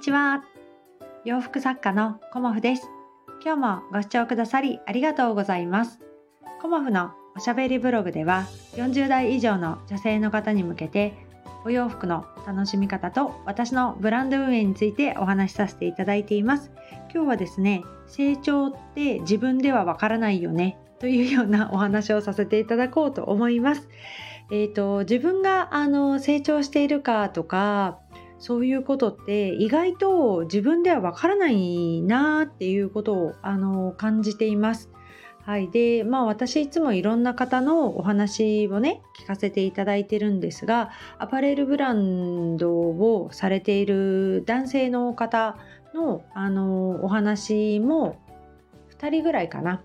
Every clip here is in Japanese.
ちは。洋服作家のコモフです。今日もご視聴くださりありがとうございます。コモフのおしゃべりブログでは40代以上の女性の方に向けてお洋服の楽しみ方と私のブランド運営についてお話しさせていただいています。今日はですね成長って自分ではわからないよねというようなお話をさせていただこうと思います。えーと、自分があの成長しているかとかそういうことって意外と自分ではわからないなっていうことをあの感じています。はい、でまあ私いつもいろんな方のお話をね聞かせていただいてるんですがアパレルブランドをされている男性の方のあのお話も2人ぐらいかな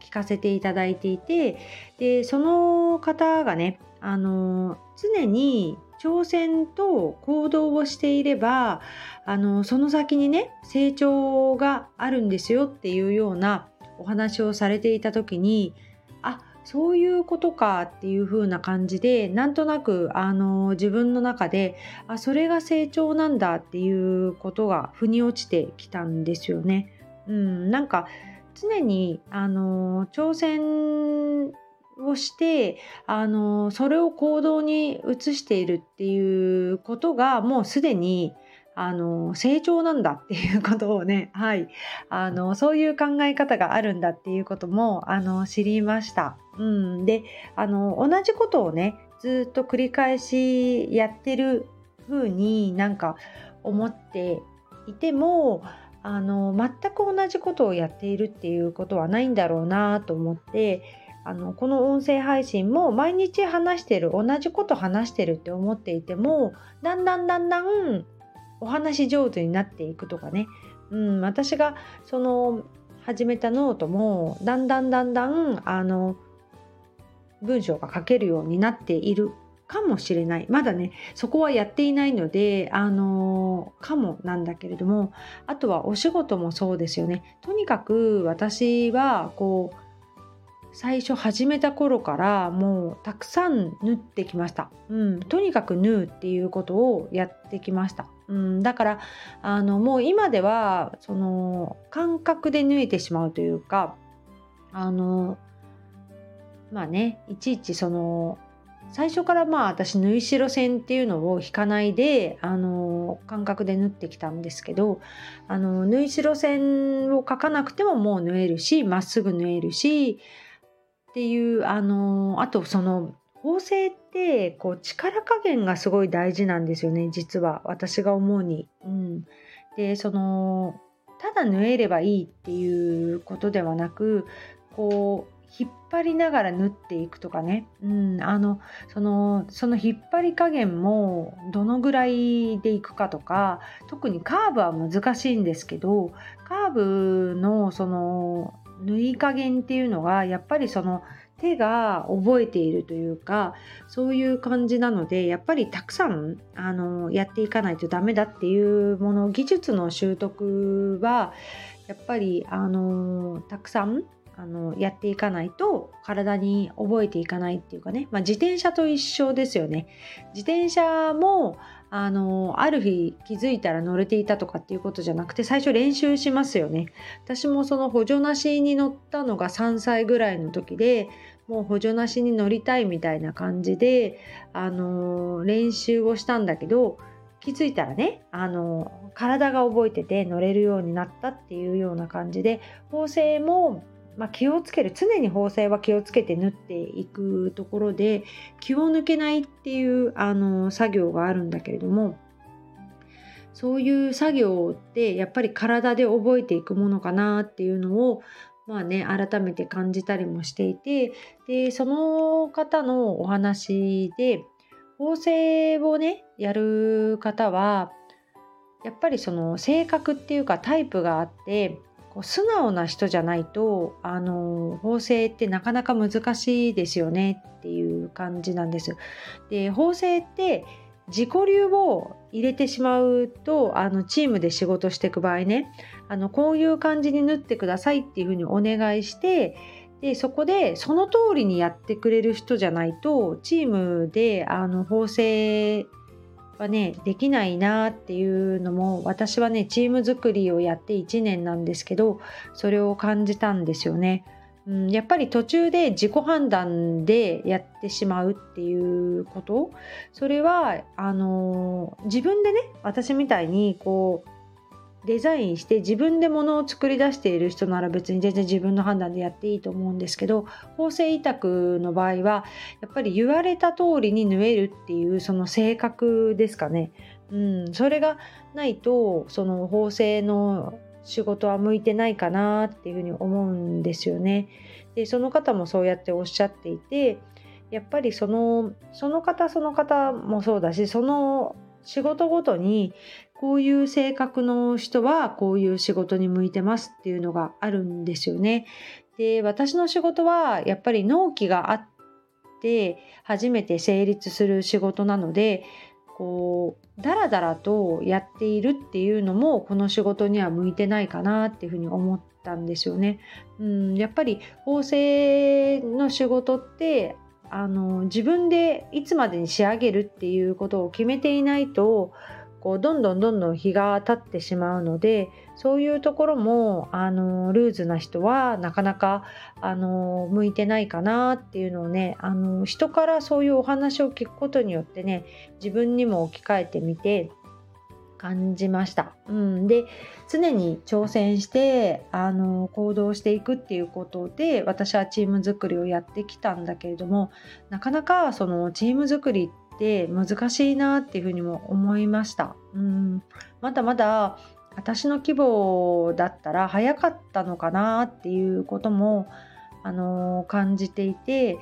聞かせていただいていてでその方がねあの常に挑戦と行動をしていればあのその先にね成長があるんですよっていうようなお話をされていた時にあそういうことかっていう風な感じでなんとなくあの自分の中であそれが成長なんだっていうことが腑に落ちてきたんですよね。うん、なんか常にあの挑戦をしてあのそれを行動に移しているっていうことがもうすでにあの成長なんだっていうことをね、はい、あのそういう考え方があるんだっていうこともあの知りました。うん、であの同じことをねずっと繰り返しやってる風になんか思っていてもあの全く同じことをやっているっていうことはないんだろうなと思ってあのこの音声配信も毎日話してる同じこと話してるって思っていてもだんだんだんだんお話上手になっていくとかね、うん、私がその始めたノートもだんだんだんだんあの文章が書けるようになっているかもしれない。まだねそこはやっていないのであのかもなんだけれどもあとはお仕事もそうですよね。とにかく私はこう最初始めた頃からもうたくさん縫ってきました、うん、とにかく縫うっていうことをやってきました、うん、だからあのもう今ではその感覚で縫えてしまうというかあのまあねいちいちその最初からまあ私縫い代線っていうのを引かないであの感覚で縫ってきたんですけどあの縫い代線を描かなくてももう縫えるしまっすぐ縫えるしっていうあのあとその縫製ってこう力加減がすごい大事なんですよね実は私が思うに。うん、でそのただ縫えればいいっていうことではなくこう引っ張りながら縫っていくとかね、うん、あのそのその引っ張り加減もどのぐらいでいくかとか特にカーブは難しいんですけどカーブのその縫い加減っていうのがやっぱりその手が覚えているというかそういう感じなのでやっぱりたくさんあのやっていかないとダメだっていうもの技術の習得はやっぱりあのたくさんあのやっていかないと体に覚えていかないっていうかね、まあ、自転車と一緒ですよね。自転車もあのある日気づいたら乗れていたとかっていうことじゃなくて最初練習しますよね。私もその補助なしに乗ったのが3歳ぐらいの時でもう補助なしに乗りたいみたいな感じであの練習をしたんだけど気づいたらねあの体が覚えてて乗れるようになったっていうような感じで縫製もまあ、気をつける常に縫製は気をつけて縫っていくところで気を抜けないっていうあの作業があるんだけれどもそういう作業ってやっぱり体で覚えていくものかなっていうのをまあね改めて感じたりもしていてでその方のお話で縫製をねやる方はやっぱりその性格っていうかタイプがあってこう素直な人じゃないとあの縫製ってなかなか難しいですよねっていう感じなんです。で縫製って自己流を入れてしまうとあのチームで仕事していく場合ねあのこういう感じに縫ってくださいっていうふうにお願いしてでそこでその通りにやってくれる人じゃないとチームであの縫製はねできないなっていうのも私はねチーム作りをやって1年なんですけどそれを感じたんですよね。うん、やっぱり途中で自己判断でやってしまうっていうことそれはあの自分でね私みたいにこうデザインして自分でものを作り出している人なら別に全然自分の判断でやっていいと思うんですけど縫製委託の場合はやっぱり言われた通りに縫えるっていうその性格ですかね、うん、それがないとその縫製の仕事は向いてないかなっていうふうに思うんですよね。でその方もそうやっておっしゃっていてやっぱりそのその方その方もそうだしその仕事ごとにこういう性格の人はこういう仕事に向いてますっていうのがあるんですよね。で私の仕事はやっぱり納期があって初めて成立する仕事なのでこうダラダラとやっているっていうのもこの仕事には向いてないかなっていうふうに思ったんですよね。うん、やっぱり縫製の仕事ってあの自分でいつまでに仕上げるっていうことを決めていないとこうどんどんどんどん日が経ってしまうのでそういうところもあのルーズな人はなかなかあの向いてないかなっていうのをねあの人からそういうお話を聞くことによってね自分にも置き換えてみて感じました。うん、で常に挑戦してあの行動していくっていうことで私はチーム作りをやってきたんだけれどもなかなかそのチーム作りって難しいなっていうふうにも思いました。うん。まだまだ私の規模だったら早かったのかなっていうこともあの感じていて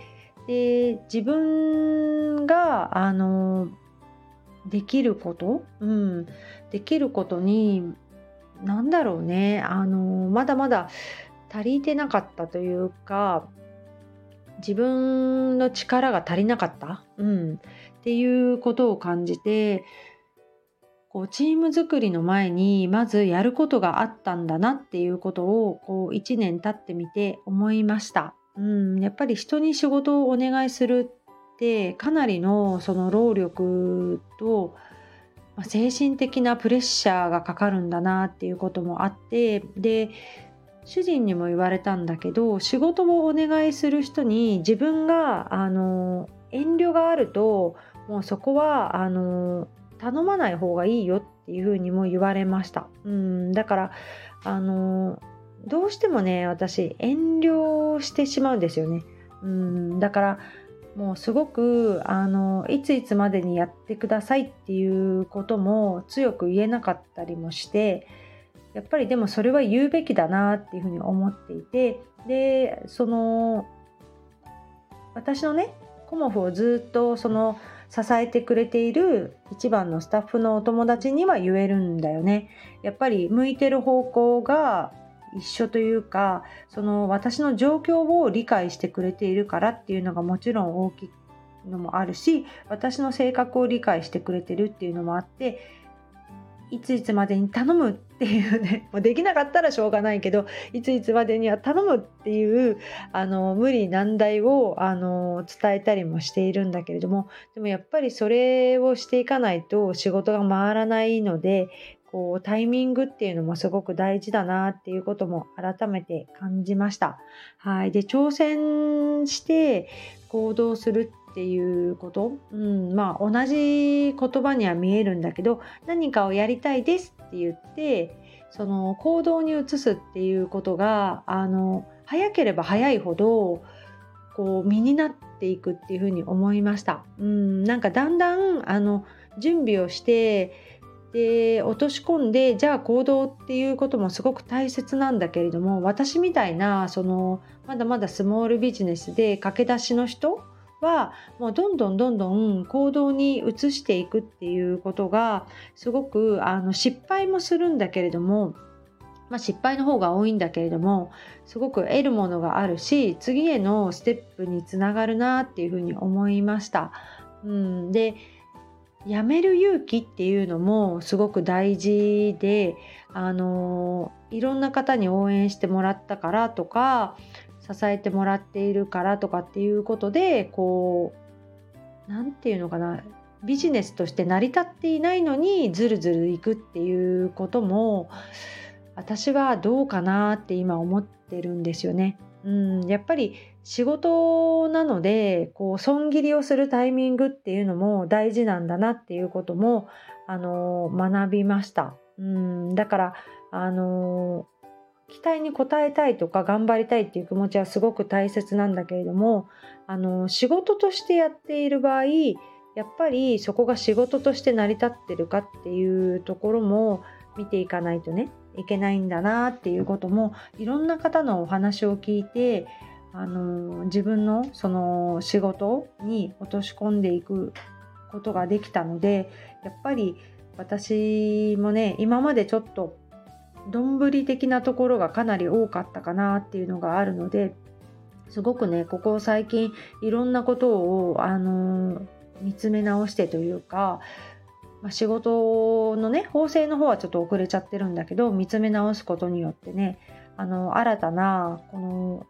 で自分があのできること、うん、できることに何だろうね。あのまだまだ足りてなかったというか自分の力が足りなかった、うん、っていうことを感じてこうチーム作りの前にまずやることがあったんだなっていうことをこう1年経ってみて思いました。うん、やっぱり人に仕事をお願いするってかなりのその労力と精神的なプレッシャーがかかるんだなっていうこともあってで主人にも言われたんだけど仕事をお願いする人に自分があの遠慮があるともうそこはあの頼まない方がいいよっていうふうにも言われました。うんだからあのどうしてもね私遠慮してしまうんですよね。うんだからもうすごくあのいついつまでにやってくださいっていうことも強く言えなかったりもしてやっぱりでもそれは言うべきだなっていうふうに思っていてでその私のねコモフをずっとその支えてくれている一番のスタッフのお友達には言えるんだよね。やっぱり向いてる方向が一緒というかその私の状況を理解してくれているからっていうのがもちろん大きいのもあるし私の性格を理解してくれてるっていうのもあっていついつまでに頼むっていうね もうできなかったらしょうがないけどいついつまでには頼むっていうあの無理難題をあの伝えたりもしているんだけれどもでもやっぱりそれをしていかないと仕事が回らないのでこうタイミングっていうのもすごく大事だなっていうことも改めて感じました。はい、で挑戦して行動するっていうこと、うん、まあ同じ言葉には見えるんだけど何かをやりたいですって言ってその行動に移すっていうことがあの早ければ早いほどこう身になっていくっていうふうに思いました。うん、なんかだんだんあの準備をしてで落とし込んでじゃあ行動っていうこともすごく大切なんだけれども私みたいなそのまだまだスモールビジネスで駆け出しの人はもうどんどんどんどん行動に移していくっていうことがすごくあの失敗もするんだけれども、まあ、失敗の方が多いんだけれどもすごく得るものがあるし次へのステップにつながるなっていうふうに思いました。うん、でやめる勇気っていうのもすごく大事であのいろんな方に応援してもらったからとか支えてもらっているからとかっていうことでこう何て言うのかなビジネスとして成り立っていないのにずるずるいくっていうことも私はどうかなって今思ってるんですよね。うん、やっぱり仕事なのでこう損切りをするタイミングっていうのも大事なんだなっていうこともあの学びました。うん、だからあの期待に応えたいとか頑張りたいっていう気持ちはすごく大切なんだけれどもあの仕事としてやっている場合やっぱりそこが仕事として成り立ってるかっていうところも見ていかないとねいけないんだなっていうこともいろんな方のお話を聞いてあの自分のその仕事に落とし込んでいくことができたのでやっぱり私もね今までちょっとどんぶり的なところがかなり多かったかなっていうのがあるのですごくねここ最近いろんなことをあの見つめ直してというか、まあ、仕事のね縫製の方はちょっと遅れちゃってるんだけど見つめ直すことによってねあの新たなこの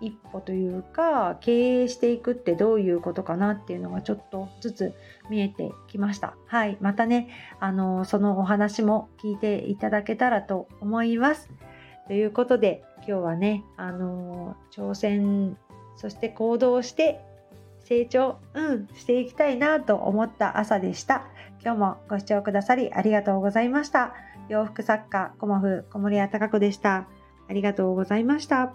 一歩というか経営していくってどういうことかなっていうのがちょっとずつ見えてきました。はい、またね、あのそのお話も聞いていただけたらと思います。ということで今日はね、あの挑戦そして行動して成長、うん、していきたいなと思った朝でした。今日もご視聴くださりありがとうございました。洋服作家、コモフ小森屋隆子でした。ありがとうございました。